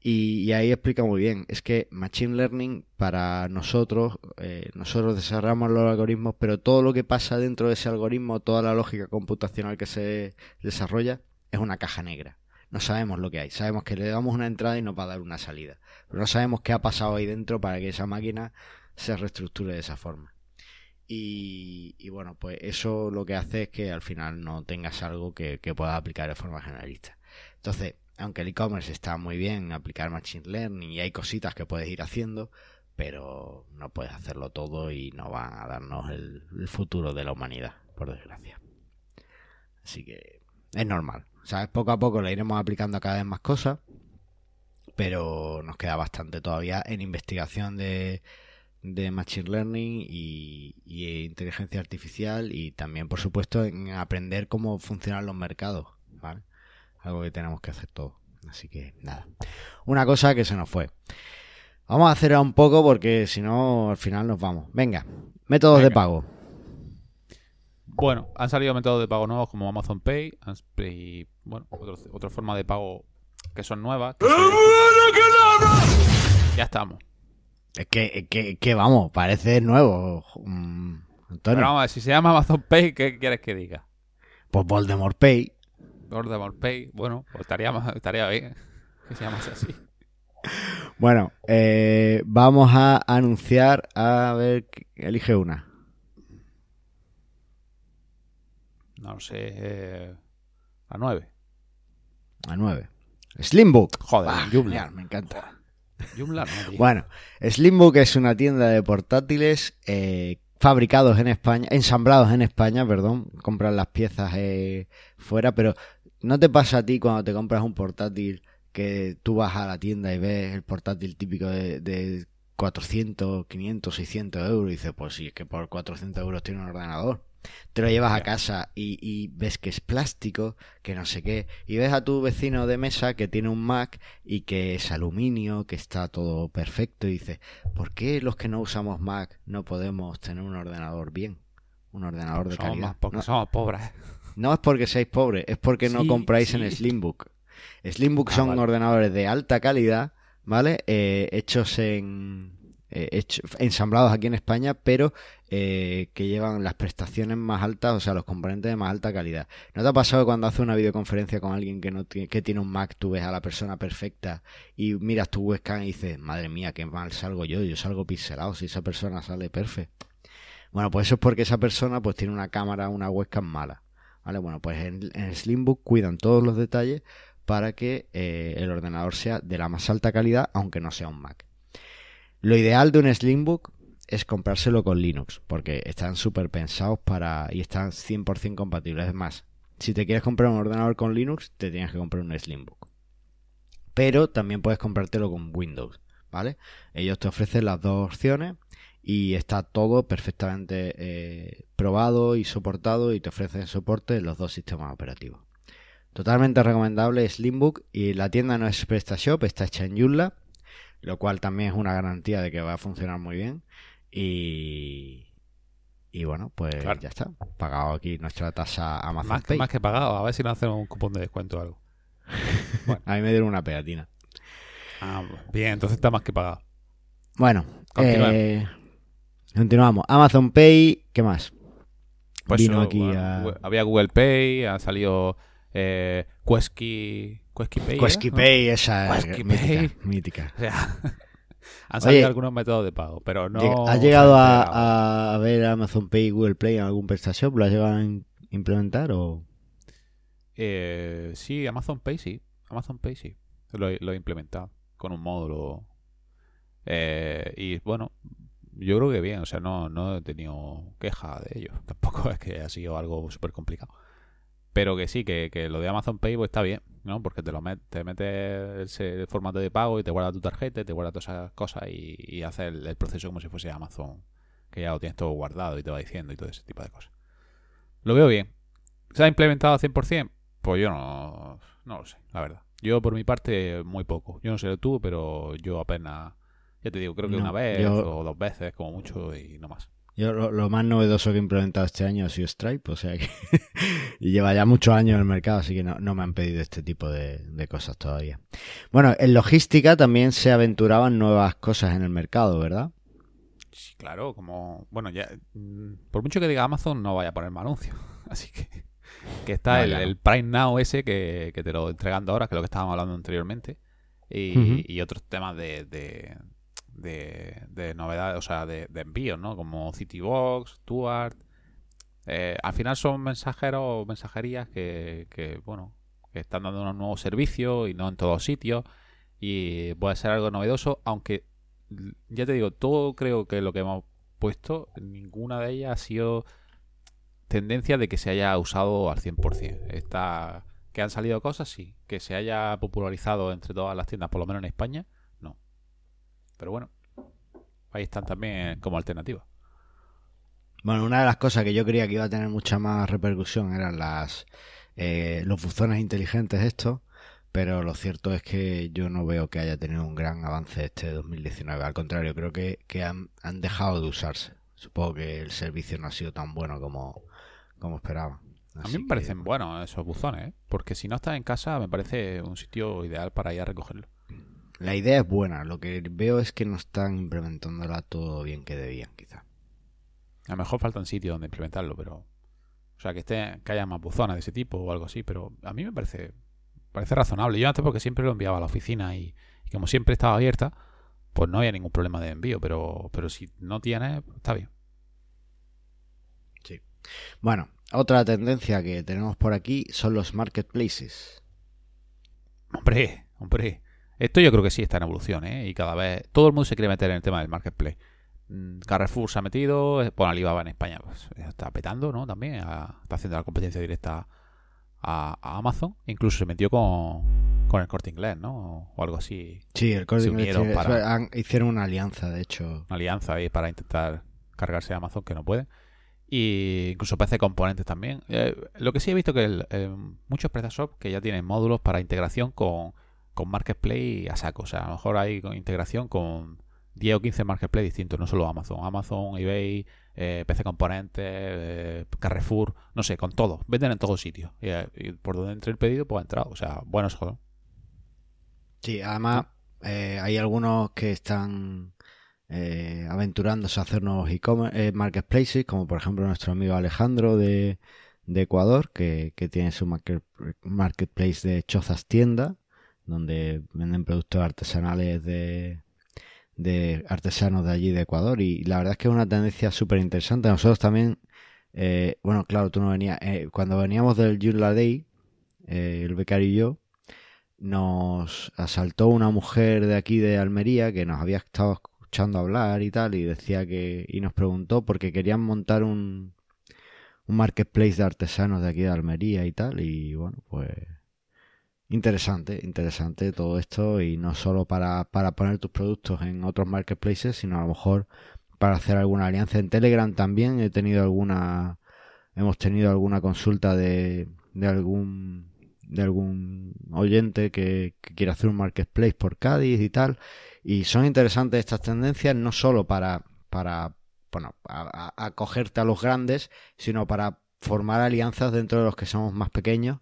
y, ahí explica muy bien. Es que Machine Learning para nosotros, eh, nosotros desarrollamos los algoritmos, pero todo lo que pasa dentro de ese algoritmo, toda la lógica computacional que se desarrolla, es una caja negra. No sabemos lo que hay. Sabemos que le damos una entrada y nos va a dar una salida. Pero no sabemos qué ha pasado ahí dentro para que esa máquina se reestructure de esa forma. Y, bueno, pues eso lo que hace es que al final no tengas algo que, que puedas aplicar de forma generalista. Entonces, aunque el e-commerce está muy bien aplicar Machine Learning y hay cositas que puedes ir haciendo, pero no puedes hacerlo todo y no va a darnos el, futuro de la humanidad, por desgracia. Así que es normal. ¿Sabes? Poco a poco le iremos aplicando cada vez más cosas, pero nos queda bastante todavía en investigación de, de Machine Learning y, y, inteligencia artificial y también, por supuesto, en aprender cómo funcionan los mercados. ¿vale? algo que tenemos que hacer todo. Así que nada. Una cosa que se nos fue. Vamos a acelerar un poco porque si no, al final nos vamos. Venga, métodos de pago. Bueno, han salido métodos de pago nuevos como Amazon Pay y, bueno, otra forma de pago que son nuevas. Ya estamos. Es que, que, vamos, parece nuevo, mm, Antonio. vamos a ver, si se llama Amazon Pay, ¿qué quieres que diga? Pues Voldemort Pay. Voldemort Pay, bueno, pues estaría, estaría bien que se llamase así. [LAUGHS] Bueno, eh, vamos a anunciar, a ver, elige una. No sé, eh, a 9. A 9. Slimbook. Joder, me encanta. Joomla, bueno, Slimbook es una tienda de portátiles eh, fabricados en España, ensamblados en España, perdón, compran las piezas eh, fuera, pero ¿no te pasa a ti cuando te compras un portátil que tú vas a la tienda y ves el portátil típico de, de 400, 500, 600 euros y dices, pues sí, es que por 400 euros tiene un ordenador? Te lo llevas a casa y, y, ves que es plástico, que no sé qué, y ves a tu vecino de mesa que tiene un Mac y que es aluminio, que está todo perfecto, y dices, ¿por qué los que no usamos Mac no podemos tener un ordenador bien? Un ordenador de calidad. porque somos pobres. No es porque seáis pobres, es porque no compráis en Slimbook. Slimbook ah, son ordenadores de alta calidad, ¿vale? Eh, hechos en. Eh, ensamblados aquí en España, pero eh, que llevan las prestaciones más altas, o sea, los componentes de más alta calidad. ¿No te ha pasado cuando haces una videoconferencia con alguien que no tiene, que tiene un Mac, tú ves a la persona perfecta y miras tu webcam y dices, madre mía, qué mal salgo yo, yo salgo pixelado si esa persona sale perfecto? Bueno, pues eso es porque esa persona pues tiene una cámara, una webcam mala. ¿Vale? Bueno, pues en, Slimbook cuidan todos los detalles para que eh, el ordenador sea de la más alta calidad, aunque no sea un Mac. Lo ideal de un Slimbook es comprárselo con Linux, porque están súper pensados para y están 100% compatibles. Es más, si te quieres comprar un ordenador con Linux, te tienes que comprar un Slimbook. Pero también puedes comprártelo con Windows, ¿vale? Ellos te ofrecen las dos opciones y está todo perfectamente eh, probado y soportado y te ofrecen soporte en los dos sistemas operativos. Totalmente recomendable Slimbook y la tienda no es PrestaShop, está hecha en Joomla, lo cual también es una garantía de que va a funcionar muy bien y, y bueno, pues ya está. Pagado aquí nuestra tasa Amazon más, Pay. Más que pagado, a ver si nos hacemos un cupón de descuento o algo. [LAUGHS] a mí me dieron una pegatina. Ah, bien, entonces está más que pagado. Bueno, eh, Continuamos. Amazon Pay, ¿qué más? Pues Vino aquí había Google Pay, ha salido eh, Quesky, Pay. Quesky Pay, esa mítica, [LAUGHS] O sea, han salido algunos métodos de pago, pero no. ¿Has llegado a, ver Amazon Pay y Google Play en algún PrestaShop? ¿Lo has llegado a implementar o...? Eh, sí, Amazon Pay sí. Amazon Pay sí. Lo, lo he implementado con un módulo. Eh, y bueno, yo creo que bien, o sea, no, no he tenido queja de ello. [LAUGHS] Tampoco es que ha sido algo súper complicado. Pero que sí, que, lo de Amazon Pay pues, está bien, ¿no? Porque te lo te metes el, formato de pago y te guarda tu tarjeta, te guarda todas esas cosas y, y hace el, proceso como si fuese Amazon, que ya lo tienes todo guardado y te va diciendo y todo ese tipo de cosas. Lo veo bien. ¿Se ha implementado al 100%? Pues yo no, no lo sé, la verdad. Yo por mi parte muy poco. Yo no sé tú, pero yo apenas Ya te digo, creo que No, una vez yo- o dos veces, como mucho, y no más. Yo lo, lo más novedoso que he implementado este año ha sido Stripe, o sea que... [LAUGHS] y lleva ya muchos años en el mercado, así que no, no me han pedido este tipo de, de cosas todavía. Bueno, en logística también se aventuraban nuevas cosas en el mercado, ¿verdad? Sí, claro, como. Bueno, ya. mm, Por mucho que diga Amazon, no vaya a ponerme anuncio. [LAUGHS] Así que. Que está No, el, el Prime Now ese que, que te lo entregando ahora, que es lo que estábamos hablando anteriormente. Y, otros temas de. de de, de novedades, o sea, de, envíos, ¿no? Como Citybox, Tuart. Eh, al final son mensajeros o mensajerías que, que, bueno, que están dando unos nuevos servicios y no en todos sitios. Y puede ser algo novedoso, aunque ya te digo, todo creo que lo que hemos puesto, ninguna de ellas ha sido tendencia de que se haya usado al 100%. Está, que han salido cosas, sí. Que se haya popularizado entre todas las tiendas, por lo menos en España. Pero bueno, ahí están también como alternativa. Bueno, una de las cosas que yo creía que iba a tener mucha más repercusión eran las eh, los buzones inteligentes estos, pero lo cierto es que yo no veo que haya tenido un gran avance este 2019. Al contrario, creo que, que han, han dejado de usarse. Supongo que el servicio no ha sido tan bueno como, como esperaba. A mí me parecen buenos esos buzones, ¿eh? porque si no estás en casa me parece un sitio ideal para ir a recogerlo. La idea es buena, lo que veo es que no están implementándola todo bien que debían, quizá. A lo mejor faltan sitios donde implementarlo, pero... O sea, que, esté, que haya más buzones de ese tipo o algo así, pero a mí me parece, parece razonable. Yo antes porque siempre lo enviaba a la oficina y, y como siempre estaba abierta, pues no había ningún problema de envío, pero, pero si no tiene, pues está bien. Bueno, otra tendencia que tenemos por aquí son los marketplaces. Hombre, hombre. Esto yo creo que sí está en evolución, ¿eh? Y cada vez todo el mundo se quiere meter en el tema del marketplace. Mm, Carrefour se ha metido, eh, bueno, Alibaba en España pues, está petando, ¿no? También está haciendo la competencia directa a, a Amazon. Incluso se metió con, con el corte inglés, ¿no? O algo así. Sí, el Corte Inglés para- han- hicieron una alianza, de hecho. Una alianza ahí para intentar cargarse a Amazon que no puede. Y incluso PC componentes también. Eh, lo que sí he visto que el- eh, muchos PrestaShop que ya tienen módulos para integración con, con Marketplace a saco. O sea, a lo mejor hay integración con 10 o 15 Marketplace distintos, no solo Amazon. Amazon, eBay, eh, PC componentes, eh, Carrefour, no sé, con todo. Venden en todos sitios. Y, eh, y por donde entre el pedido, pues ha entrado. O sea, buenos juegos. Sí, además hay algunos que están aventurándose a hacer nuevos eh, marketplaces, como por ejemplo nuestro amigo Alejandro de, Ecuador, que, tiene su market- marketplace de Chozas Tienda, donde venden productos artesanales de, de artesanos de allí de Ecuador. Y la verdad es que es una tendencia súper interesante. Nosotros también, eh, bueno, claro, tú no venías, eh, cuando veníamos del Joomla Day, eh, el becario y yo, nos asaltó una mujer de aquí de Almería que nos había estado escuchando hablar y tal y decía que y nos preguntó porque querían montar un un marketplace de artesanos de aquí de Almería y tal y bueno pues interesante interesante todo esto y no solo para, para poner tus productos en otros marketplaces sino a lo mejor para hacer alguna alianza en Telegram también he tenido alguna hemos tenido alguna consulta de, de algún de algún oyente que, quiere hacer un marketplace por Cádiz y tal. Y son interesantes estas tendencias no solo para, para bueno, acogerte a los grandes, sino para formar alianzas dentro de los que somos más pequeños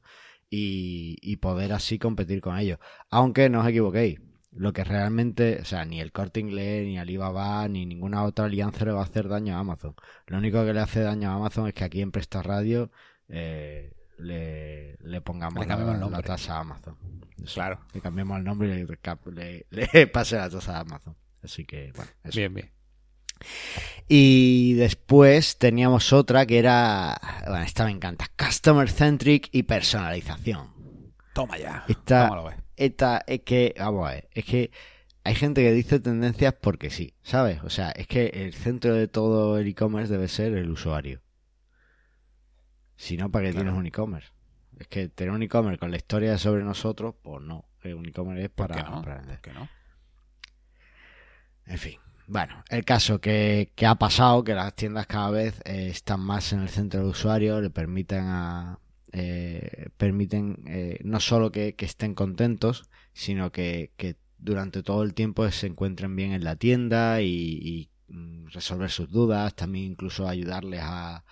y, y poder así competir con ellos. Aunque no os equivoquéis, lo que realmente, o sea, ni el corte inglés, ni Alibaba, ni ninguna otra alianza le va a hacer daño a Amazon. Lo único que le hace daño a Amazon es que aquí en Presta Radio eh, le, le pongamos Le la, tasa a Amazon. Eso, Claro. Le cambiemos el nombre y le, le- le [LAUGHS] pase la tasa a Amazon. Así que, bueno, eso. Bien, bien. Y después teníamos otra que era, bueno, esta me encanta, Customer Centric y personalización. Toma ya. Esta, Tómalo, esta es que, vamos a ver, es que hay gente que dice tendencias porque sí, ¿sabes? O sea, es que el centro de todo el e-commerce debe ser el usuario. Si no, ¿para qué Claro. tienes un e-commerce? Es que tener un e-commerce con la historia sobre nosotros, pues no. que Un e-commerce es ¿Por para, no? para vender. ¿Por qué no? En fin. Bueno, el caso que, ha pasado, que las tiendas cada vez eh, están más en el centro del usuario, le permiten a eh, permiten eh, no solo que, estén contentos, sino que, que durante todo el tiempo se encuentren bien en la tienda y, mm, resolver sus dudas, también incluso ayudarles a,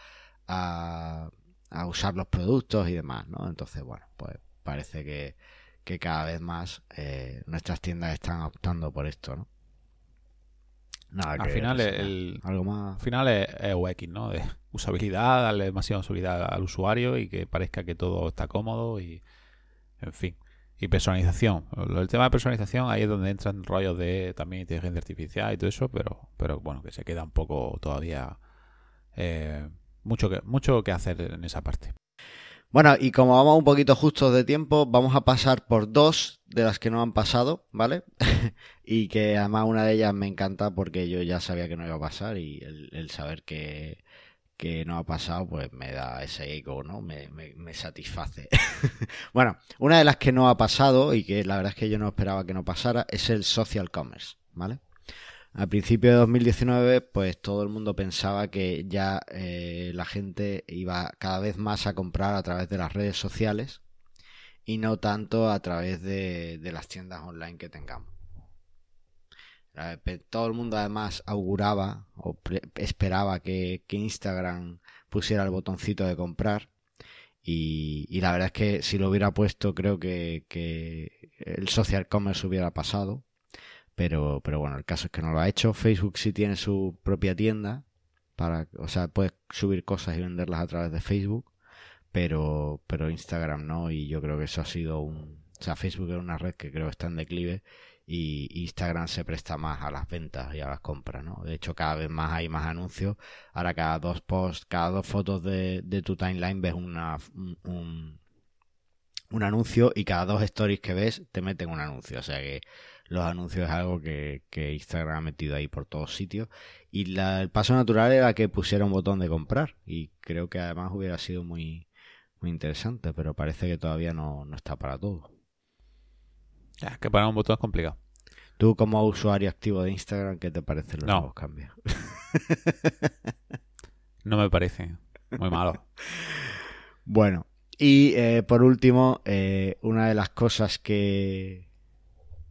a, usar los productos y demás, ¿no? Entonces, bueno, pues parece que, que cada vez más eh, nuestras tiendas están optando por esto, ¿no? Al final, el, algo más... al final es, UX, ¿no? De usabilidad, darle demasiada usabilidad al usuario y que parezca que todo está cómodo y, en fin. Y personalización. El tema de personalización, ahí es donde entran rollos de también inteligencia artificial y todo eso, pero, pero bueno, que se queda un poco todavía eh, mucho, que, mucho que hacer en esa parte. Bueno, y como vamos un poquito justos de tiempo, vamos a pasar por dos de las que no han pasado, ¿vale? [LAUGHS] y que además una de ellas me encanta porque yo ya sabía que no iba a pasar y el, saber que, que, no ha pasado, pues me da ese ego, ¿no? Me, me, satisface. [LAUGHS] bueno, una de las que no ha pasado y que la verdad es que yo no esperaba que no pasara es el social commerce, ¿vale? A principios de 2019, pues todo el mundo pensaba que ya eh, la gente iba cada vez más a comprar a través de las redes sociales y no tanto a través de, las tiendas online que tengamos. Todo el mundo además auguraba o esperaba que, Instagram pusiera el botoncito de comprar y, la verdad es que si lo hubiera puesto creo que, que el social commerce hubiera pasado pero, pero bueno, el caso es que no lo ha hecho. Facebook sí tiene su propia tienda. Para, o sea, puedes subir cosas y venderlas a través de Facebook. Pero, pero Instagram no. Y yo creo que eso ha sido un. O sea, Facebook es una red que creo que está en declive. Y Instagram se presta más a las ventas y a las compras, ¿no? De hecho, cada vez más hay más anuncios. Ahora cada dos posts, cada dos fotos de, de tu timeline ves una, un, un anuncio y cada dos stories que ves te meten un anuncio. O sea que los anuncios es algo que, Instagram ha metido ahí por todos sitios. Y el paso natural era que pusiera un botón de comprar. Y creo que además hubiera sido muy, muy interesante, pero parece que todavía no, está para todo. Es que para un botón es complicado. Tú como usuario activo de Instagram, ¿qué te parecen los nuevos cambios? [LAUGHS] no me parece. Muy malo. bueno, y eh, por último, eh, una de las cosas que,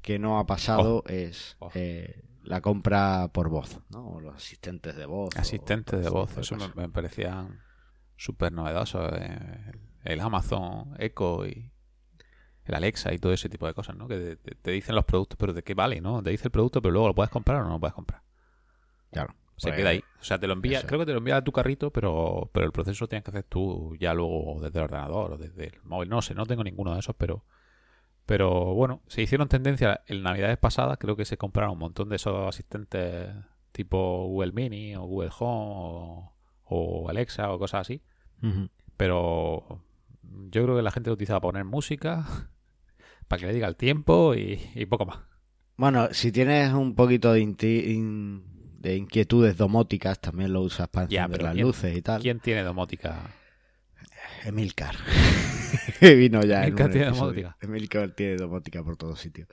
que no ha pasado oh. es oh. Eh, la compra por voz, ¿no? O los asistentes de voz. Asistentes de voz, eso me, me, parecían súper novedosos. el Amazon Echo y el Alexa y todo ese tipo de cosas, ¿no? Que te, dicen los productos, pero ¿de qué vale, no? Te dice el producto, pero luego lo puedes comprar o no lo puedes comprar. Claro. Se pues queda ahí. O sea, te lo envía, creo que te lo envía a tu carrito, pero, pero el proceso lo tienes que hacer tú ya luego desde el ordenador o desde el móvil. No sé, no tengo ninguno de esos, pero pero bueno, se hicieron tendencia en navidades pasadas, creo que se compraron un montón de esos asistentes tipo Google Mini o Google Home o, Alexa o cosas así. Pero yo creo que la gente lo utiliza para poner música, [LAUGHS] para que le diga el tiempo y, poco más. Bueno, si tienes un poquito de, de inquietudes domóticas, también lo usas para encender las luces y tal. ¿Quién tiene domótica? Emilcar. [LAUGHS] vino ya. Emilcar tiene domótica. Emilcar tiene domótica por todos sitios.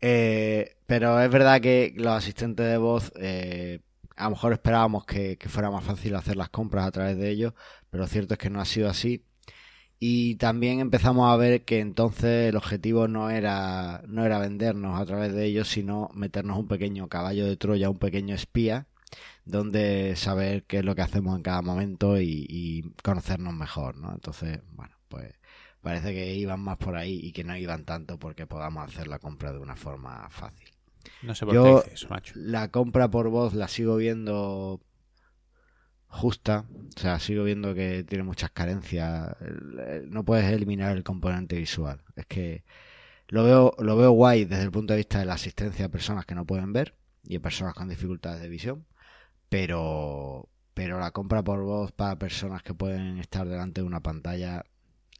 Eh, pero es verdad que los asistentes de voz, eh, a lo mejor esperábamos que, fuera más fácil hacer las compras a través de ellos, pero lo cierto es que no ha sido así. Y también empezamos a ver que entonces el objetivo no era, no era vendernos a través de ellos, sino meternos un pequeño caballo de Troya, un pequeño espía, donde saber qué es lo que hacemos en cada momento y, conocernos mejor, ¿no? Entonces, bueno, pues parece que iban más por ahí y que no iban tanto porque podamos hacer la compra de una forma fácil. No sé por qué eso, macho. La compra por voz la sigo viendo justa, o sea, sigo viendo que tiene muchas carencias. No puedes eliminar el componente visual. Es que lo veo, lo veo guay desde el punto de vista de la asistencia a personas que no pueden ver y a personas con dificultades de visión pero pero la compra por voz para personas que pueden estar delante de una pantalla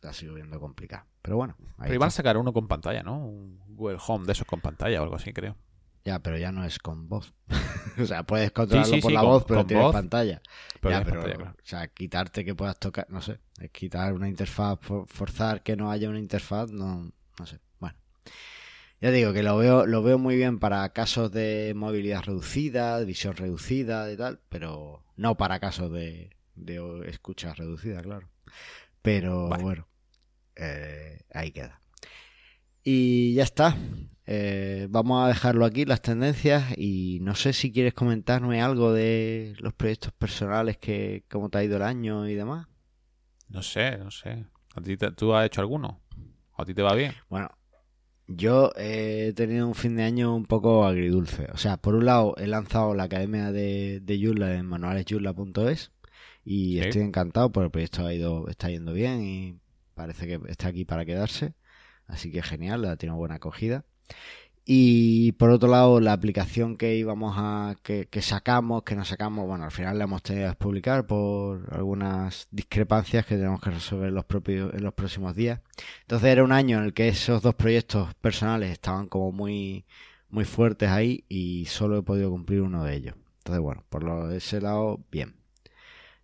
la sigo viendo complicada. Pero bueno. Pero iban a sacar uno con pantalla, ¿no? Un Google Home de esos con pantalla o algo así, creo. Ya, pero ya no es con voz. [LAUGHS] o sea, puedes controlarlo por la voz, pero tienes pantalla. ya, pero, o sea, quitarte que puedas tocar, no sé, quitar una interfaz, forzar que no haya una interfaz, no, no sé. Bueno. Ya digo que lo veo, lo veo muy bien para casos de movilidad reducida, visión reducida y tal, pero no para casos de, de escucha reducida, claro. Pero bueno, eh, ahí queda. Y ya está. Eh, vamos a dejarlo aquí, las tendencias, y no sé si quieres comentarme algo de los proyectos personales, que cómo te ha ido el año y demás. No sé, no sé. ¿A ti te- ¿Tú has hecho alguno? ¿A ti te va bien? Bueno, yo he tenido un fin de año un poco agridulce. O sea, por un lado he lanzado la academia de, de Joomla en manualesyjoomla.es y Sí. estoy encantado porque el proyecto ha ido, está yendo bien y parece que está aquí para quedarse. Así que genial, ha tenido buena acogida. Y por otro lado, la aplicación que íbamos a. que, que sacamos, que nos sacamos, bueno, al final la hemos tenido que publicar por algunas discrepancias que tenemos que resolver en los, propios, en los próximos días. Entonces era un año en el que esos dos proyectos personales estaban como muy, muy fuertes ahí y solo he podido cumplir uno de ellos. Entonces, bueno, por ese lado, bien.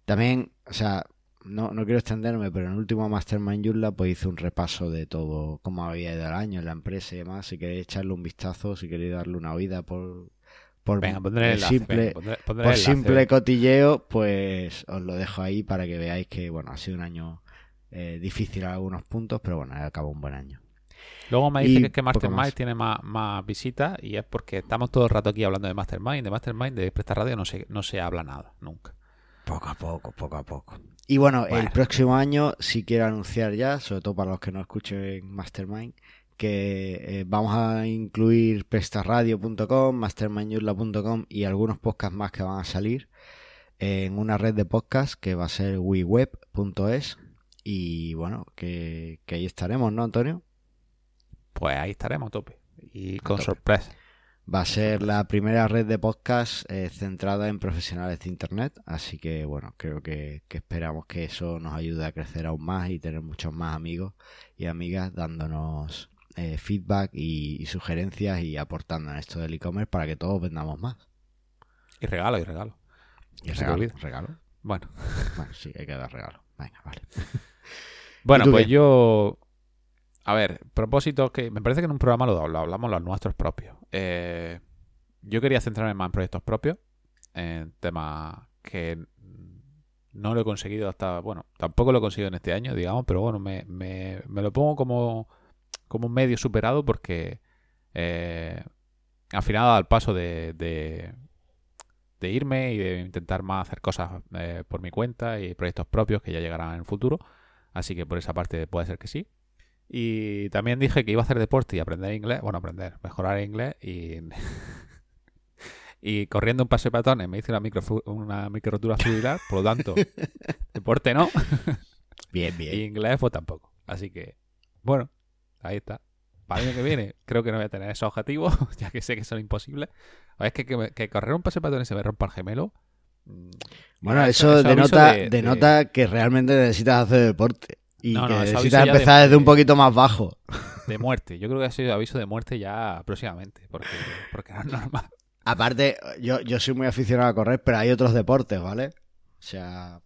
También, o sea, no, no quiero extenderme, pero en el último Mastermind Joomla pues hice un repaso de todo, cómo había ido el año en la empresa y demás. Si queréis echarle un vistazo, si queréis darle una oída por, por, Venga, enlace. simple, venga, pondré- pondré por enlace, simple cotilleo, pues os lo dejo ahí para que veáis que, bueno, ha sido un año eh, difícil en algunos puntos, pero bueno, acabado un buen año. Luego me dice que es que Mastermind tiene más, más visitas y es porque estamos todo el rato aquí hablando de Mastermind. De Mastermind, de Presta Radio, no se, no se habla nada, nunca. Poco a poco, poco a poco. Y bueno, el próximo año sí quiero anunciar ya, sobre todo para los que no escuchen Mastermind, que eh, vamos a incluir prestarradio.com, mastermindyurla.com y algunos podcasts más que van a salir en una red de podcasts que va a ser weweb.es y bueno, que, que ahí estaremos, ¿no, Antonio? Pues ahí estaremos tope. Y con tope. sorpresa. Va a ser la primera red de podcast eh, centrada en profesionales de Internet, así que bueno, creo que, que esperamos que eso nos ayude a crecer aún más y tener muchos más amigos y amigas dándonos eh, feedback y, y sugerencias y aportando en esto del e-commerce para que todos vendamos más. Y regalo, y regalo. Y regalo, regalo. Bueno, Bueno, sí, hay que dar regalo. Venga, vale. [LAUGHS] bueno pues qué? yo... A ver, propósitos que... Me parece que en un programa lo, lo hablamos los nuestros propios. Eh, yo quería centrarme más en proyectos propios, en temas que no lo he conseguido hasta... Bueno, tampoco lo he conseguido en este año, digamos, pero bueno, me, lo pongo como, como un medio superado porque eh, al final el paso de, de, de irme y de intentar más hacer cosas eh, por mi cuenta y proyectos propios que ya llegarán en el futuro. Así que por esa parte puede ser que sí. Y también dije que iba a hacer deporte y aprender inglés. Bueno, aprender, mejorar inglés y. [LAUGHS] y corriendo un paso de peatones me hice una micro una micro rotura fibrilar, por lo tanto, [LAUGHS] deporte no. [LAUGHS] Bien, Y bien. inglés pues tampoco. Así que, bueno, ahí está. Para el año que viene creo que no voy a tener esos objetivos, ya que sé que son imposibles. O es que, que, que correr un paso de peatones y se me rompa el gemelo. mm, Bueno, eso, denota, de- de- denota que realmente necesitas hacer deporte. Y No, que no, necesitas de- empezar desde un poquito más bajo. de muerte. Yo creo que ha sido aviso de muerte ya próximamente, porque, porque no es normal. Aparte, yo, yo soy muy aficionado a correr, pero hay otros deportes, ¿vale? O sea,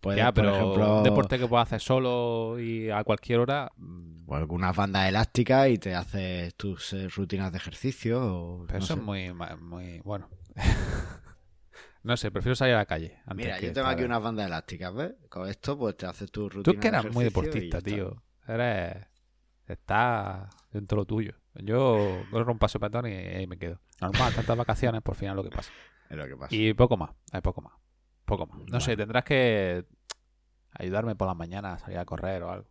puedes, ya, por pero ejemplo, un deporte que puedas hacer solo y a cualquier hora. mm, o algunas bandas elásticas y te haces tus eh, rutinas de ejercicio. O, Pero no eso sé. es muy, muy bueno. [LAUGHS] no sé, prefiero salir a la calle. antes Mira, que yo tengo aquí unas bandas elásticas, ¿ves? Con esto, pues te haces tu rutina Tú es que de eras muy deportista, tío. Eres. Estás dentro de lo tuyo. Yo corro un paso de peatón y ahí me quedo. Normal, [LAUGHS] tantas vacaciones, por final lo que pasa. Es lo que pasa. Y poco más, hay poco más. Poco más. No sé, tendrás que ayudarme por las mañanas a salir a correr o algo.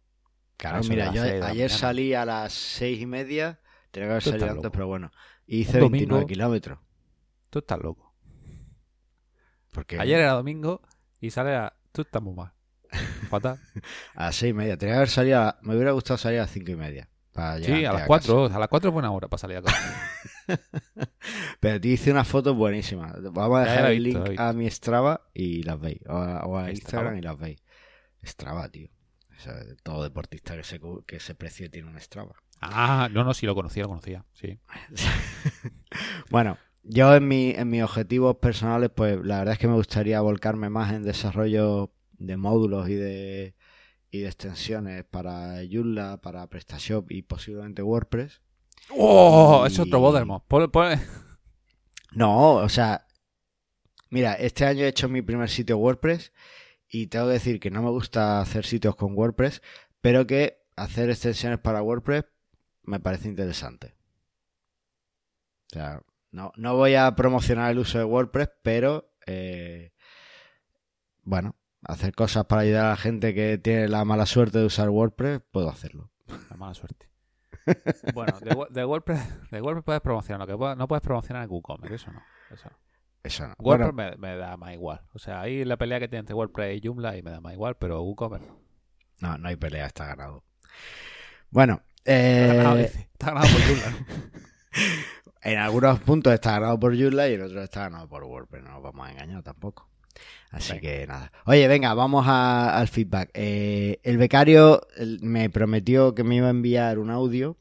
Claro, mira, yo la ayer mañana. salí a las seis y media. Tenía que haber salido antes, loco. pero bueno. Hice Un 29 domingo- kilómetros. Tú estás loco. Porque Ayer era domingo y sale a... Tú estás muy mal. Fatal. [LAUGHS] a las seis y media. Tenía que haber salido a... Me hubiera gustado salir a las cinco y media. Para Sí, a las casa. 4. A las 4 es buena hora para salir a correr. [LAUGHS] Pero te hice unas fotos buenísimas. Vamos a dejar el visto, link a mi Strava y las veis. O a, o a Strava. Instagram y las veis. Strava, tío. O sea, todo deportista que se, que se precie tiene un Strava. ah, no, no, sí lo conocía, lo conocía. Sí. [LAUGHS] Bueno, yo en, mi, en mis objetivos personales, pues la verdad es que me gustaría volcarme más en desarrollo de módulos y de, y de extensiones para Joomla, para PrestaShop y posiblemente WordPress. ¡Oh! Y- Es otro Bodermos. No, o sea, mira, este año he hecho mi primer sitio WordPress y tengo que decir que no me gusta hacer sitios con WordPress, pero que hacer extensiones para WordPress me parece interesante. O sea, no, no voy a promocionar el uso de WordPress, pero eh, bueno, hacer cosas para ayudar a la gente que tiene la mala suerte de usar WordPress, puedo hacerlo. La mala suerte. [LAUGHS] bueno, de, WordPress, de WordPress puedes promocionar, lo que no puedes promocionar en WooCommerce, eso no. Eso no. Eso no. WordPress me, da más igual. O sea, ahí la pelea que tiene entre WordPress y Joomla y me da más igual, pero WooCommerce no. No, no hay pelea, está ganado. Bueno, eh... está, ganado, por Joomla. [LAUGHS] en algunos puntos está ganado por Joomla y en otros está ganado por WordPress. No nos vamos a engañar tampoco. Así que nada. Oye, venga, vamos al feedback. Eh, el becario me prometió que me iba a enviar un audio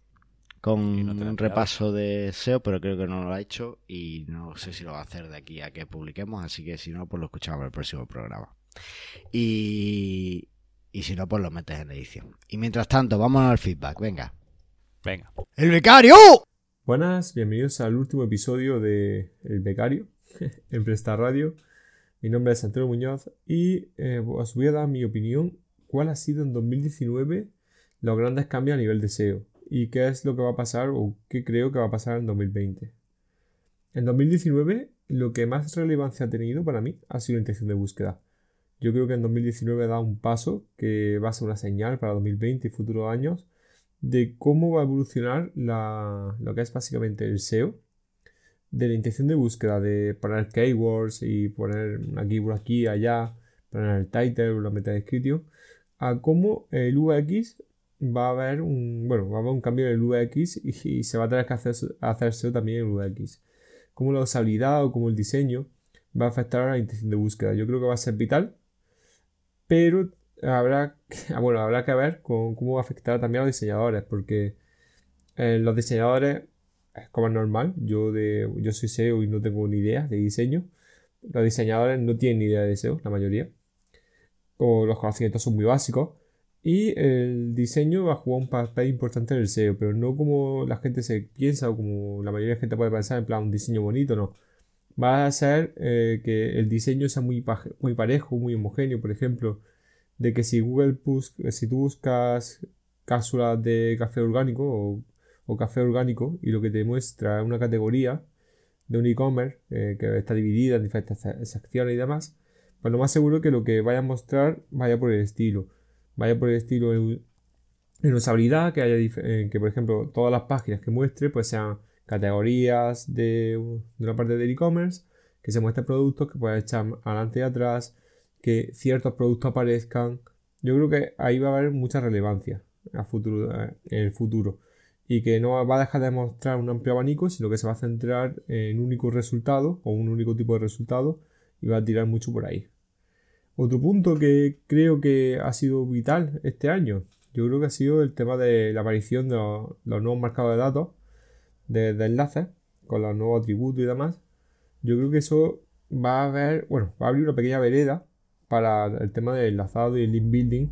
con un repaso de SEO, pero creo que no lo ha hecho y no sé si lo va a hacer de aquí a que publiquemos, así que si no, pues lo escuchamos en el próximo programa. Y, y si no, pues lo metes en edición. Y mientras tanto, vamos al feedback, venga. Venga. ¡El becario! Buenas, bienvenidos al último episodio de El Becario [LAUGHS] en Presta Radio. Mi nombre es Antonio Muñoz y eh, os voy a dar mi opinión cuál ha sido en 2019 los grandes cambios a nivel de SEO y qué es lo que va a pasar o qué creo que va a pasar en 2020. En 2019 lo que más relevancia ha tenido para mí ha sido la intención de búsqueda. Yo creo que en 2019 da un paso que va a ser una señal para 2020 y futuros años de cómo va a evolucionar lo que es básicamente el SEO de la intención de búsqueda, de poner keywords y poner una keyword aquí, allá, poner el title, la meta description, a cómo el UX va a haber un, bueno, va a haber un cambio en el UX y, se va a tener que hacer, hacerse también en el UX. Cómo la usabilidad o cómo el diseño va a afectar a la intención de búsqueda. Yo creo que va a ser vital, pero habrá, [LAUGHS] bueno, habrá que ver con cómo va a afectar también a los diseñadores, porque eh, los diseñadores como es normal, yo, de, yo soy SEO y no tengo ni idea de diseño. Los diseñadores no tienen ni idea de SEO, la mayoría. O los conocimientos son muy básicos. Y el diseño va a jugar un papel importante en el SEO, pero no como la gente se piensa o como la mayoría de gente puede pensar, en plan un diseño bonito, no. Va a ser eh, que el diseño sea muy, muy parejo, muy homogéneo, por ejemplo, de que si Google si tú buscas cápsulas de café orgánico o café orgánico y lo que te muestra es una categoría de un e-commerce eh, que está dividida en diferentes secciones y demás, pues lo más seguro es que lo que vaya a mostrar vaya por el estilo. Vaya por el estilo en, usabilidad, que haya eh, que por ejemplo todas las páginas que muestre pues sean categorías de, una parte del e-commerce, que se muestren productos que pueda echar adelante y atrás, que ciertos productos aparezcan. Yo creo que ahí va a haber mucha relevancia eh, en el futuro y que no va a dejar de mostrar un amplio abanico, sino que se va a centrar en un único resultado o un único tipo de resultado y va a tirar mucho por ahí. Otro punto que creo que ha sido vital este año, yo creo que ha sido el tema de la aparición de los, nuevos marcados de datos, de, enlaces, con los nuevos atributos y demás. Yo creo que eso va a haber, bueno, va a abrir una pequeña vereda para el tema del enlazado y el link building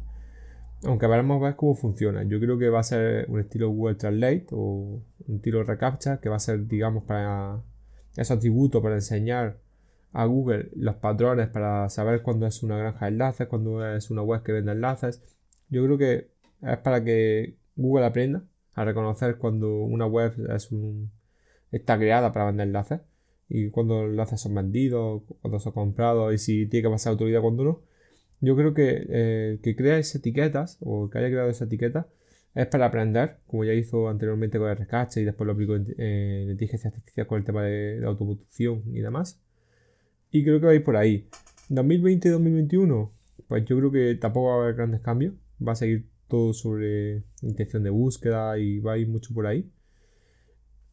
aunque veremos ver cómo funciona. Yo creo que va a ser un estilo Google Translate o un estilo reCAPTCHA que va a ser, digamos, para esos atributos para enseñar a Google los patrones para saber cuándo es una granja de enlaces, cuándo es una web que vende enlaces. Yo creo que es para que Google aprenda a reconocer cuando una web está creada para vender enlaces y cuando los enlaces son vendidos, cuando son comprados y si tiene que pasar autoridad cuando no. Yo creo que eh, que crea esas etiquetas o que haya creado esa etiqueta es para aprender, como ya hizo anteriormente con el rescate y después lo aplicó en, en inteligencia artificial con el tema de, la automoción y demás. Y creo que va a ir por ahí. 2020-2021, pues yo creo que tampoco va a haber grandes cambios. Va a seguir todo sobre intención de búsqueda y va a ir mucho por ahí.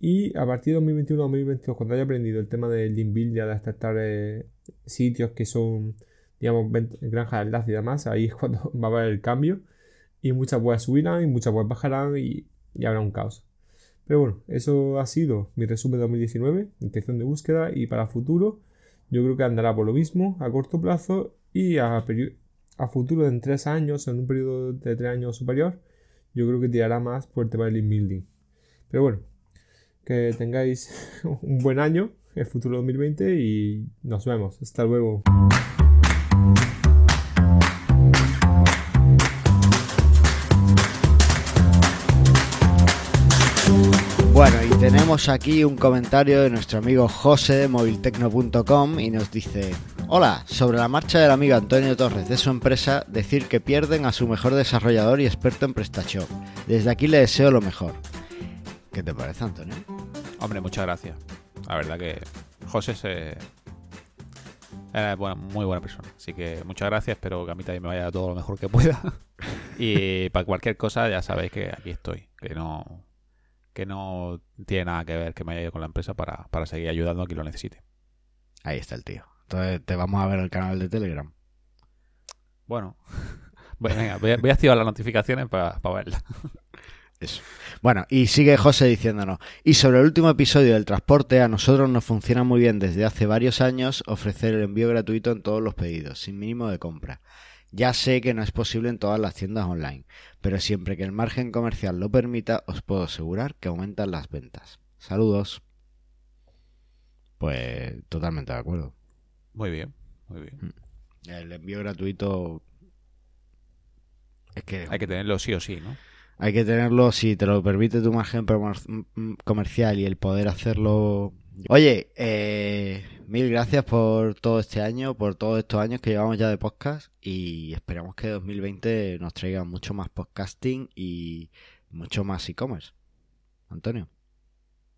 Y a partir de 2021-2022, cuando haya aprendido el tema del link building, de detectar eh, sitios que son digamos, granja de enlace y demás, ahí es cuando [LAUGHS] va a haber el cambio. Y muchas webs subirán y muchas webs bajarán y, habrá un caos. Pero bueno, eso ha sido mi resumen de 2019, intención de búsqueda y para futuro yo creo que andará por lo mismo a corto plazo y a, a futuro en tres años, en un periodo de tres años superior, yo creo que tirará más por el tema del link building. Pero bueno, que tengáis [LAUGHS] un buen año, el futuro 2020 y nos vemos. Hasta luego. tenemos aquí un comentario de nuestro amigo José de moviltecno.com y nos dice: Hola, sobre la marcha del amigo Antonio Torres de su empresa, decir que pierden a su mejor desarrollador y experto en PrestaShop. Desde aquí le deseo lo mejor. ¿Qué te parece, Antonio? Hombre, muchas gracias. La verdad que José se... es muy buena persona. Así que muchas gracias. Espero que a mí también me vaya todo lo mejor que pueda. [LAUGHS] y para cualquier cosa ya sabéis que aquí estoy. Que no, que no tiene nada que ver que me haya ido con la empresa para, para seguir ayudando a quien lo necesite. Ahí está el tío. Entonces te vamos a ver el canal de Telegram. Bueno, [LAUGHS] venga, voy, a, activar las notificaciones para verla. [LAUGHS] Eso. Bueno, y sigue José diciéndonos, y sobre el último episodio del transporte, a nosotros nos funciona muy bien desde hace varios años ofrecer el envío gratuito en todos los pedidos, sin mínimo de compra. Ya sé que no es posible en todas las tiendas online, pero siempre que el margen comercial lo permita, os puedo asegurar que aumentan las ventas. Saludos. Pues totalmente de acuerdo. Muy bien, muy bien. Mm. El envío gratuito es que hay que tenerlo sí o sí, ¿no? Hay que tenerlo si te lo permite tu margen comercial y el poder hacerlo. Oye, eh, mil gracias por todo este año, por todos estos años que llevamos ya de podcast y esperamos que 2020 nos traiga mucho más podcasting y mucho más e-commerce. Antonio.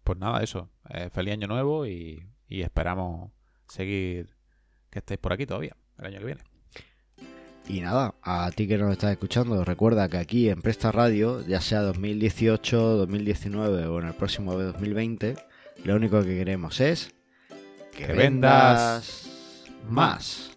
Pues nada, eso. Eh, feliz año nuevo y esperamos seguir que estéis por aquí todavía el año que viene. Y nada, a ti que nos estás escuchando, recuerda que aquí en Presta Radio, ya sea 2018, 2019 o en el próximo 2020, lo único que queremos es que, vendas más.